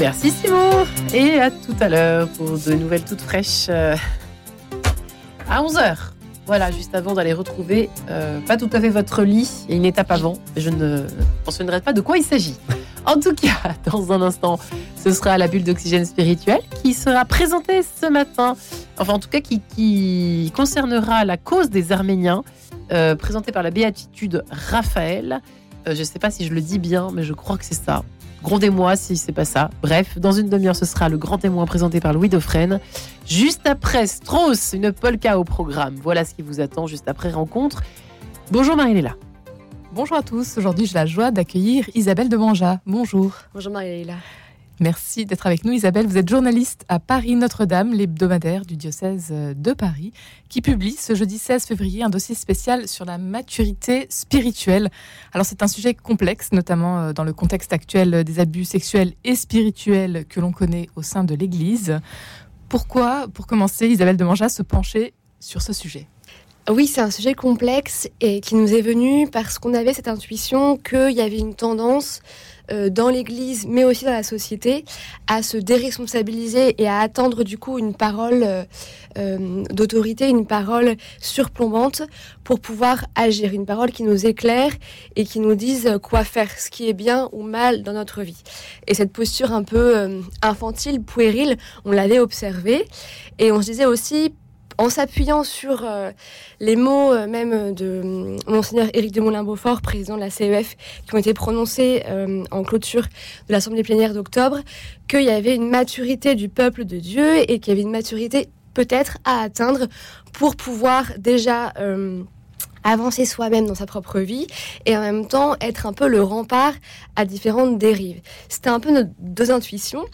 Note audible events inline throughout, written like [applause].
Merci Simon et à tout à l'heure pour de nouvelles toutes fraîches euh, à 11h. Voilà, juste avant d'aller retrouver euh, pas tout à fait votre lit, a une étape avant, je ne mentionnerai pas de quoi il s'agit. En tout cas, [laughs] dans un instant, ce sera la bulle d'oxygène spirituel qui sera présentée ce matin, enfin en tout cas qui, concernera la cause des Arméniens, euh, présentée par la béatitude Raphaël. je ne sais pas si je le dis bien, mais je crois que c'est ça. Grondez-moi si c'est pas ça. Bref, dans une demi-heure, ce sera le grand témoin présenté par Louis Dauphren. Juste après Strauss, une polka au programme. Voilà ce qui vous attend juste après rencontre. Bonjour Marie-Léla. Bonjour à tous. Aujourd'hui, j'ai la joie d'accueillir Isabelle de Manja. Bonjour. Bonjour Marie-Léla. Merci d'être avec nous Isabelle. Vous êtes journaliste à Paris Notre-Dame, l'hebdomadaire du diocèse de Paris, qui publie ce jeudi 16 février un dossier spécial sur la maturité spirituelle. Alors c'est un sujet complexe, notamment euh, dans le contexte actuel des abus sexuels et spirituels que l'on connaît au sein de l'Église. Pourquoi, pour commencer, Isabelle de Manja se pencher sur ce sujet? Oui, c'est un sujet complexe et qui nous est venu parce qu'on avait cette intuition qu'il y avait une tendance euh, dans l'Église, mais aussi dans la société, à se déresponsabiliser et à attendre du coup une parole euh, euh, d'autorité, une parole surplombante pour pouvoir agir, une parole qui nous éclaire et qui nous dise quoi faire, ce qui est bien ou mal dans notre vie. Et cette posture un peu infantile, puérile, on l'avait observée et on se disait aussi en s'appuyant sur euh, les mots euh, même de euh, monseigneur Éric de Moulin-Beaufort, président de la CEF, qui ont été prononcés en clôture de l'Assemblée plénière d'octobre, qu'il y avait une maturité du peuple de Dieu et qu'il y avait une maturité peut-être à atteindre pour pouvoir déjà avancer soi-même dans sa propre vie et en même temps être un peu le rempart à différentes dérives. C'était un peu nos deux intuitions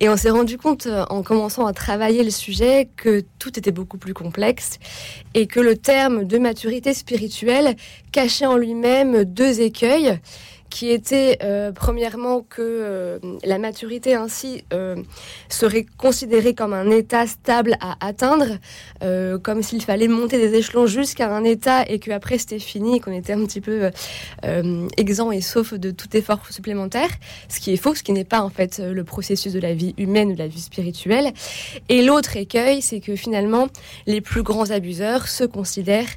et on s'est rendu compte euh, en commençant à travailler le sujet que tout était beaucoup plus complexe et que le terme de maturité spirituelle cachait en lui-même deux écueils qui était euh, premièrement que euh, la maturité ainsi euh, serait considérée comme un état stable à atteindre, comme s'il fallait monter des échelons jusqu'à un état et qu'après c'était fini, qu'on était un petit peu exempt et sauf de tout effort supplémentaire, ce qui est faux, ce qui n'est pas en fait le processus de la vie humaine ou de la vie spirituelle. Et l'autre écueil, c'est que finalement les plus grands abuseurs se considèrent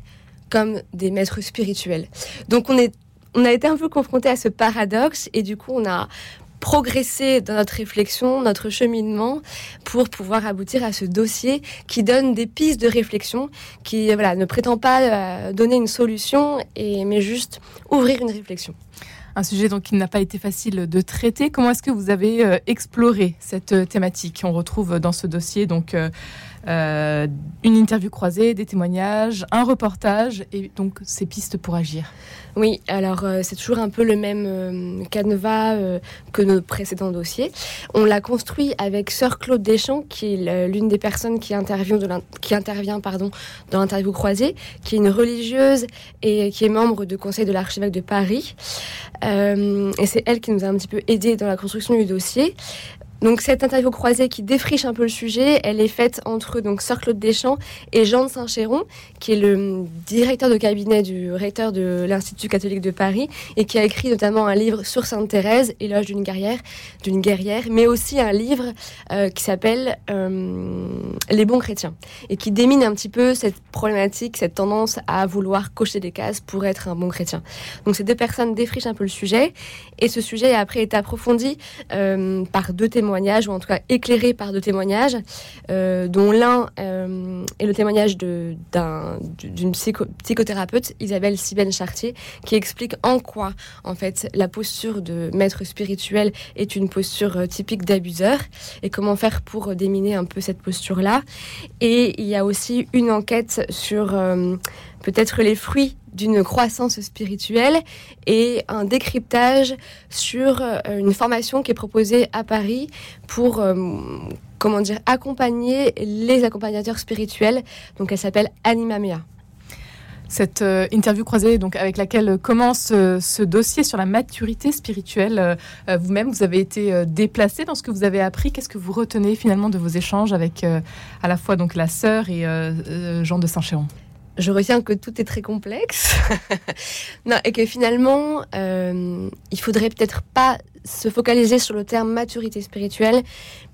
comme des maîtres spirituels. Donc on est on a été un peu confronté à ce paradoxe et du coup, on a progressé dans notre réflexion, notre cheminement, pour pouvoir aboutir à ce dossier qui donne des pistes de réflexion, qui voilà, ne prétend pas euh, donner une solution, et, mais juste ouvrir une réflexion. Un sujet donc qui n'a pas été facile de traiter. Comment est-ce que vous avez euh, exploré cette euh, thématique? On retrouve dans ce dossier donc euh, une interview croisée, des témoignages, un reportage et donc ces pistes pour agir. Oui, alors euh, c'est toujours un peu le même euh, canevas que nos précédents dossiers. On l'a construit avec Sœur Claude Deschamps, qui est l'une des personnes qui intervient, dans l'interview croisée, qui est une religieuse et qui est membre du conseil de l'archevêque de Paris. et c'est elle qui nous a un petit peu aidé dans la construction du dossier. Donc cette interview croisée qui défriche un peu le sujet, elle est faite entre donc Sœur Claude Deschamps et Jean de Saint-Chéron, qui est le directeur de cabinet du recteur de l'Institut catholique de Paris et qui a écrit notamment un livre sur Sainte Thérèse, éloge d'une guerrière, d'une guerrière, mais aussi un livre euh, qui s'appelle euh, Les bons chrétiens et qui démine un petit peu cette problématique, cette tendance à vouloir cocher des cases pour être un bon chrétien. Donc ces deux personnes défrichent un peu le sujet et ce sujet après été approfondi euh, par deux témoins témoignages, ou en tout cas éclairé par deux témoignages, euh, dont l'un euh, est le témoignage d'une psychothérapeute, Isabelle Sibène Chartier, qui explique en quoi, en fait, la posture de maître spirituel est une posture euh, typique d'abuseur et comment faire pour déminer un peu cette posture-là. Et il y a aussi une enquête sur peut-être les fruits d'une croissance spirituelle et un décryptage sur euh, une formation qui est proposée à Paris pour euh, comment dire accompagner les accompagnateurs spirituels. Donc elle s'appelle Anima Mea. Cette euh, interview croisée donc avec laquelle commence ce dossier sur la maturité spirituelle, vous-même vous avez été déplacé dans ce que vous avez appris. Qu'est-ce que vous retenez finalement de vos échanges avec à la fois donc la sœur et Jean de Saint-Chéron? Je retiens que tout est très complexe. [laughs] non, et que finalement, euh, il faudrait peut-être pas se focaliser sur le terme maturité spirituelle,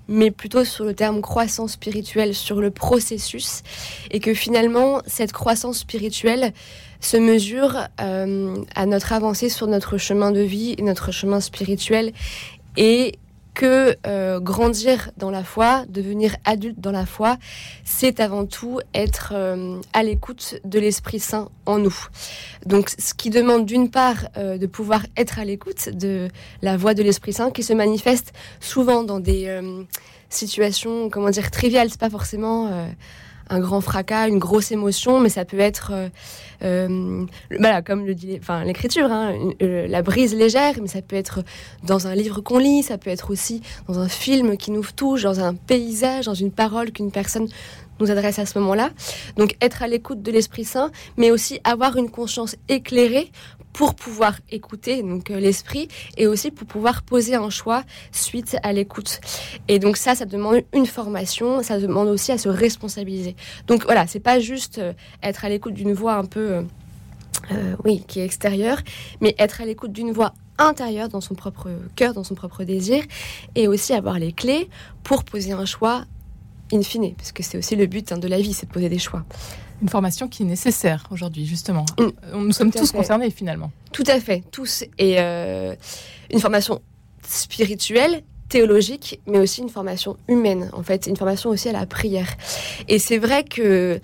mais plutôt sur le terme croissance spirituelle, sur le processus, et que finalement, cette croissance spirituelle se mesure euh, à notre avancée sur notre chemin de vie et notre chemin spirituel, et que euh, grandir dans la foi, devenir adulte dans la foi, c'est avant tout être euh, à l'écoute de l'Esprit Saint en nous. Donc ce qui demande d'une part euh, de pouvoir être à l'écoute de la voix de l'Esprit Saint qui se manifeste souvent dans des situations, comment dire, triviales, c'est pas forcément un grand fracas, une grosse émotion, mais ça peut être, euh, euh, comme le dit, enfin l'écriture, hein, euh, la brise légère, mais ça peut être dans un livre qu'on lit, ça peut être aussi dans un film qui nous touche, dans un paysage, dans une parole qu'une personne nous adresse à ce moment-là. Donc être à l'écoute de l'Esprit Saint, mais aussi avoir une conscience éclairée pour pouvoir écouter donc euh, l'esprit et aussi pour pouvoir poser un choix suite à l'écoute. Et donc ça, ça demande une formation, ça demande aussi à se responsabiliser. Donc voilà, c'est pas juste euh, être à l'écoute d'une voix un peu, euh, oui, qui est extérieure, mais être à l'écoute d'une voix intérieure dans son propre cœur, dans son propre désir, et aussi avoir les clés pour poser un choix in fine, parce que c'est aussi le but hein, de la vie, c'est de poser des choix une formation qui est nécessaire aujourd'hui, justement. Mm. Euh, nous sommes tous concernés finalement. Tout à fait, tous. Et euh, une formation spirituelle, théologique, mais aussi une formation humaine, en fait, une formation aussi à la prière. Et c'est vrai que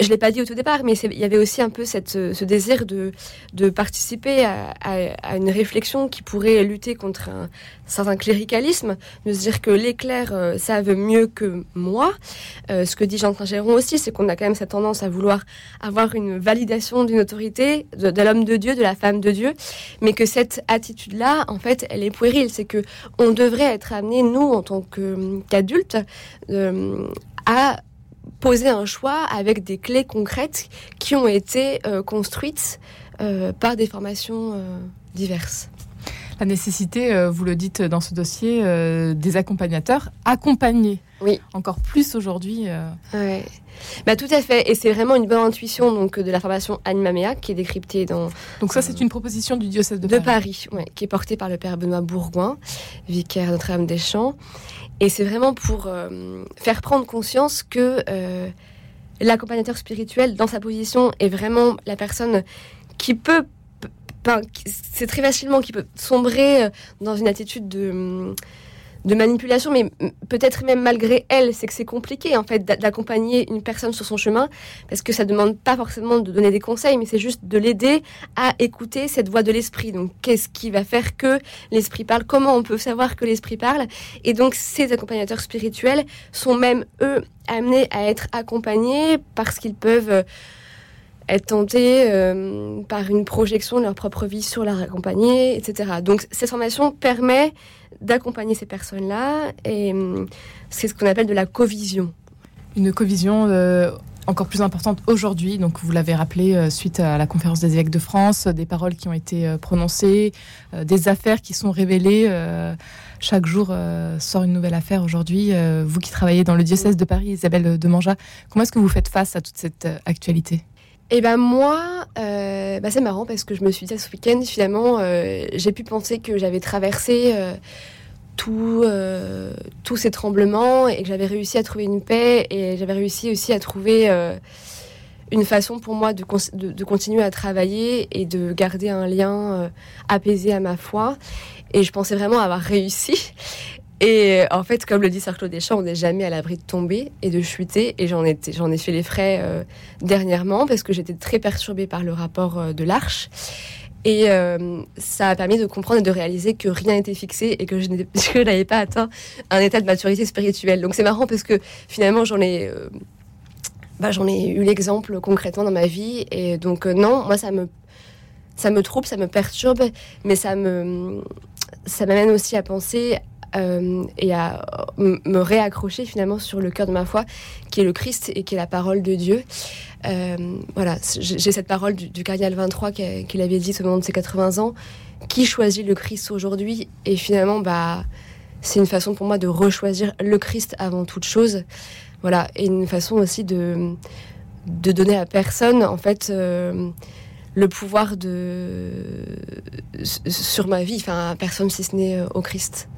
je l'ai pas dit au tout départ, mais il y avait aussi un peu ce désir de, participer à, une réflexion qui pourrait lutter contre un certain cléricalisme, de se dire que les clercs euh, savent mieux que moi. Euh, ce que dit Jean Géron aussi, c'est qu'on a quand même cette tendance à vouloir avoir une validation d'une autorité, de, de l'homme de Dieu, de la femme de Dieu, mais que cette attitude-là, en fait, elle est puérile. C'est que on devrait être amené, nous, en tant qu'adultes, euh, à poser un choix avec des clés concrètes qui ont été euh, construites euh, par des formations euh, diverses. La nécessité, vous le dites dans ce dossier, des accompagnateurs accompagnés. Oui. Encore plus aujourd'hui. Ouais. Bah, tout à fait. Et c'est vraiment une bonne intuition donc, de la formation Anima Mea qui est décryptée dans. Donc, ça, c'est une proposition du diocèse de, de Paris. Paris qui est portée par le père Benoît Bourgoin, vicaire Notre-Dame-des-Champs. Et c'est vraiment pour euh, faire prendre conscience que euh, l'accompagnateur spirituel, dans sa position, est vraiment la personne qui peut, c'est très facilement, qui peut sombrer euh, dans une attitude de de manipulation, mais peut-être même malgré elle, c'est que c'est compliqué en fait d'accompagner une personne sur son chemin, parce que ça demande pas forcément de donner des conseils, mais c'est juste de l'aider à écouter cette voix de l'esprit. Donc, qu'est-ce qui va faire que l'esprit parle? Comment on peut savoir que l'esprit parle? Et donc, ces accompagnateurs spirituels sont même eux amenés à être accompagnés parce qu'ils peuvent euh, être tentés euh, par une projection de leur propre vie sur leur accompagné, etc. Donc cette formation permet d'accompagner ces personnes-là et hum, c'est ce qu'on appelle de la covision. Une covision euh, encore plus importante aujourd'hui, donc vous l'avez rappelé euh, suite à la conférence des évêques de France, des paroles qui ont été prononcées, des affaires qui sont révélées. chaque jour sort une nouvelle affaire aujourd'hui. vous qui travaillez dans le diocèse de Paris, Isabelle Demanja, comment est-ce que vous faites face à toute cette actualité? Eh ben moi, euh, bah c'est marrant parce que je me suis dit ce week-end, finalement, euh, j'ai pu penser que j'avais traversé euh, tout, tous ces tremblements et que j'avais réussi à trouver une paix et j'avais réussi aussi à trouver une façon pour moi de, de, de, continuer à travailler et de garder un lien apaisé à ma foi. Et je pensais vraiment avoir réussi. Et euh, en fait, comme le dit Sarclo Deschamps, on n'est jamais à l'abri de tomber et de chuter. Et j'en ai, fait les frais euh, dernièrement parce que j'étais très perturbée par le rapport euh, de l'Arche. Et ça a permis de comprendre et de réaliser que rien n'était fixé et que [laughs] je n'avais pas atteint un état de maturité spirituelle. Donc c'est marrant parce que finalement j'en ai, bah, eu l'exemple concrètement dans ma vie. Et donc non, moi ça me, trouble, ça me perturbe, mais ça ça m'amène aussi à penser euh, et à me réaccrocher finalement sur le cœur de ma foi, qui est le Christ et qui est la parole de Dieu. Euh, voilà, j'ai cette parole du, cardinal 23 qu'il avait dit au moment de ses 80 ans. Qui choisit le Christ aujourd'hui? Et finalement, bah, c'est une façon pour moi de rechoisir le Christ avant toute chose. Voilà, et une façon aussi de de donner à personne, en fait, le pouvoir de sur ma vie, enfin, à personne si ce n'est au Christ.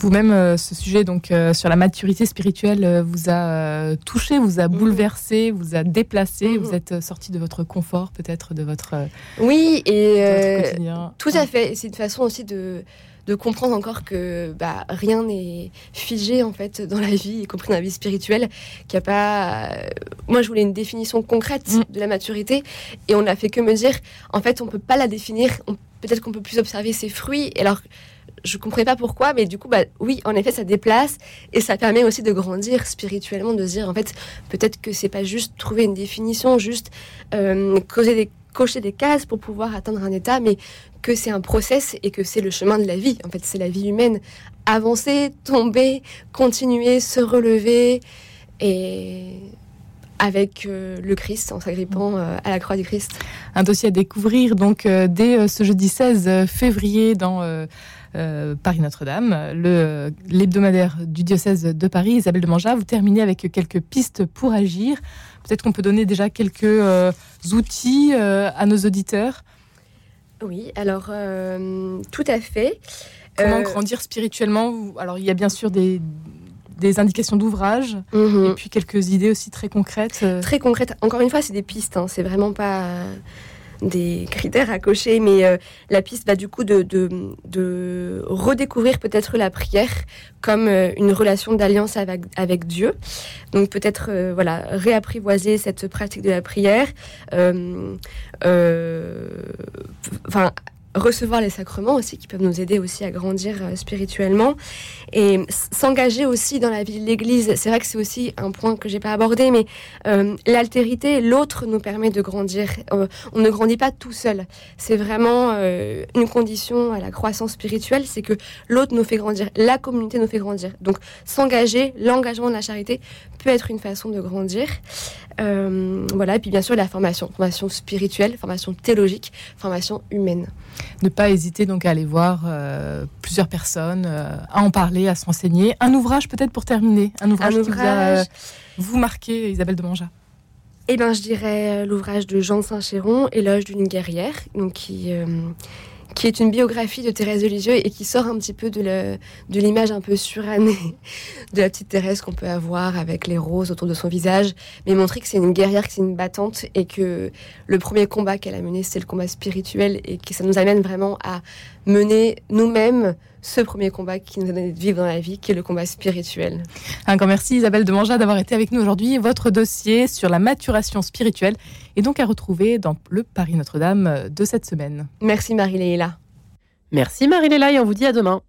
Vous-même, euh, ce sujet donc euh, sur la maturité spirituelle euh, vous a touché, vous a mhm. bouleversé, vous a déplacé. Mhm. Vous êtes sorti de votre confort, peut-être de votre oui et tout à fait. C'est une façon aussi de de comprendre encore que bah, rien n'est figé en fait dans la vie, y compris dans la vie spirituelle, qu'il a pas. Moi, je voulais une définition concrète mm. de la maturité, et on n'a fait que me dire, en fait, on peut pas la définir. Peut-être qu'on peut plus observer ses fruits. Et alors, je comprenais pas pourquoi, mais du coup, bah, oui, en effet, ça déplace et ça permet aussi de grandir spirituellement, de se dire, en fait, peut-être que c'est pas juste trouver une définition, juste euh, des, cocher des cases pour pouvoir atteindre un état, mais que c'est un process et que c'est le chemin de la vie. En fait, c'est la vie humaine. Avancer, tomber, continuer, se relever et avec euh, le Christ, en s'agrippant euh, à la croix du Christ. Un dossier à découvrir donc dès ce jeudi 16 février dans euh, Paris Notre-Dame, le, l'hebdomadaire du diocèse de Paris, Isabelle de Manja. Vous terminez avec quelques pistes pour agir. Peut-être qu'on peut donner déjà quelques euh, outils euh, à nos auditeurs. Oui, alors tout à fait. Comment grandir spirituellement Alors il y a bien sûr des, des indications d'ouvrage mhm. et puis quelques idées aussi très concrètes. Très concrètes. Encore une fois, c'est des pistes. Hein. C'est vraiment pas des critères à cocher, mais euh, la piste va du coup de, de, redécouvrir peut-être la prière comme euh, une relation d'alliance avec, avec, Dieu. Donc peut-être euh, voilà réapprivoiser cette pratique de la prière. Enfin recevoir les sacrements aussi qui peuvent nous aider aussi à grandir euh, spirituellement et s'engager aussi dans la vie de l'Église. C'est vrai que c'est aussi un point que j'ai pas abordé, mais euh, l'altérité, l'autre nous permet de grandir. Euh, on ne grandit pas tout seul. C'est vraiment une condition à la croissance spirituelle, c'est que l'autre nous fait grandir, la communauté nous fait grandir. Donc s'engager, l'engagement de la charité peut être une façon de grandir. voilà, et puis bien sûr la formation, formation spirituelle, formation théologique, formation humaine ne pas hésiter donc à aller voir euh, plusieurs personnes, euh, à en parler, à se renseigner. Un ouvrage peut-être pour terminer, un ouvrage, qui vous a euh, vous marqué, Isabelle de Manja? Eh ben, je dirais l'ouvrage de Jean Saint-Chéron, Éloge d'une guerrière, donc qui qui est une biographie de Thérèse de Lisieux et qui sort un petit peu de l'image un peu surannée de la petite Thérèse qu'on peut avoir avec les roses autour de son visage, mais montrer que c'est une guerrière, que c'est une battante et que le premier combat qu'elle a mené, c'est le combat spirituel et que ça nous amène vraiment à mener nous-mêmes ce premier combat qui nous a donné de vivre dans la vie, qui est le combat spirituel. Un grand merci Isabelle de Manja d'avoir été avec nous aujourd'hui. Votre dossier sur la maturation spirituelle est donc à retrouver dans le Paris Notre-Dame de cette semaine. Merci Marie-Léla. Merci Marie-Léla et on vous dit à demain.